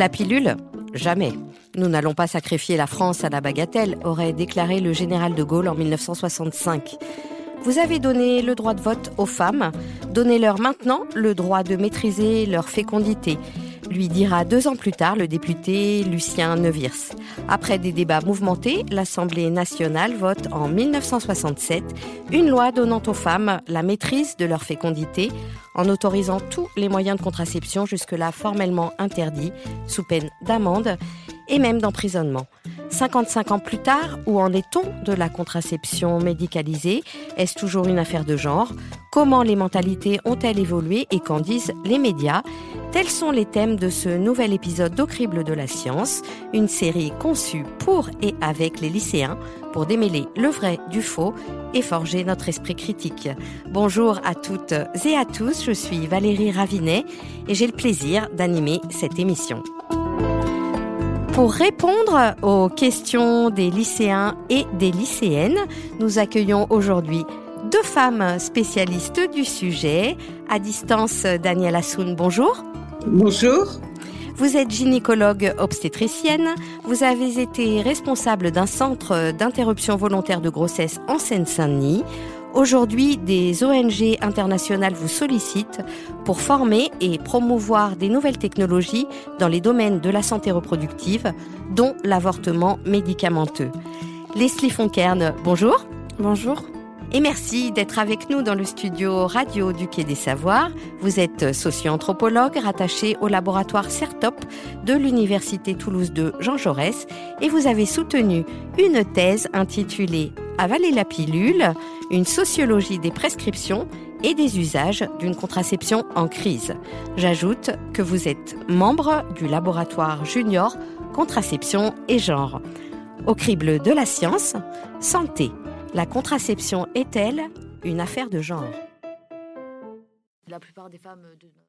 La pilule Jamais. Nous n'allons pas sacrifier la France à la bagatelle, aurait déclaré le général de Gaulle en 1965. Vous avez donné le droit de vote aux femmes, donnez-leur maintenant le droit de maîtriser leur fécondité lui dira deux ans plus tard le député Lucien Neuwirth. Après des débats mouvementés, l'Assemblée nationale vote en 1967 une loi donnant aux femmes la maîtrise de leur fécondité en autorisant tous les moyens de contraception jusque-là formellement interdits, sous peine d'amende et même d'emprisonnement. 55 ans plus tard, où en est-on de la contraception médicalisée? Est-ce toujours une affaire de genre? Comment les mentalités ont-elles évolué? Et qu'en disent les médias? Tels sont les thèmes de ce nouvel épisode d'Ocrible de la science, une série conçue pour et avec les lycéens pour démêler le vrai du faux et forger notre esprit critique. Bonjour à toutes et à tous, je suis Valérie Ravinet et j'ai le plaisir d'animer cette émission. Pour répondre aux questions des lycéens et des lycéennes, nous accueillons aujourd'hui deux femmes spécialistes du sujet. À distance, Danielle Assoun, bonjour. Bonjour. Vous êtes gynécologue obstétricienne. Vous avez été responsable d'un centre d'interruption volontaire de grossesse en Seine-Saint-Denis. Aujourd'hui, des ONG internationales vous sollicitent pour former et promouvoir des nouvelles technologies dans les domaines de la santé reproductive, dont l'avortement médicamenteux. Leslie Fonkern, bonjour. Bonjour. Et merci d'être avec nous dans le studio radio du Quai des Savoirs. Vous êtes socio-anthropologue rattaché au laboratoire CERTOP de l'Université Toulouse de Jean Jaurès et vous avez soutenu une thèse intitulée Avaler la pilule, une sociologie des prescriptions et des usages d'une contraception en crise. J'ajoute que vous êtes membre du laboratoire junior contraception et genre. Au crible de la science, santé la contraception est-elle une affaire de genre? De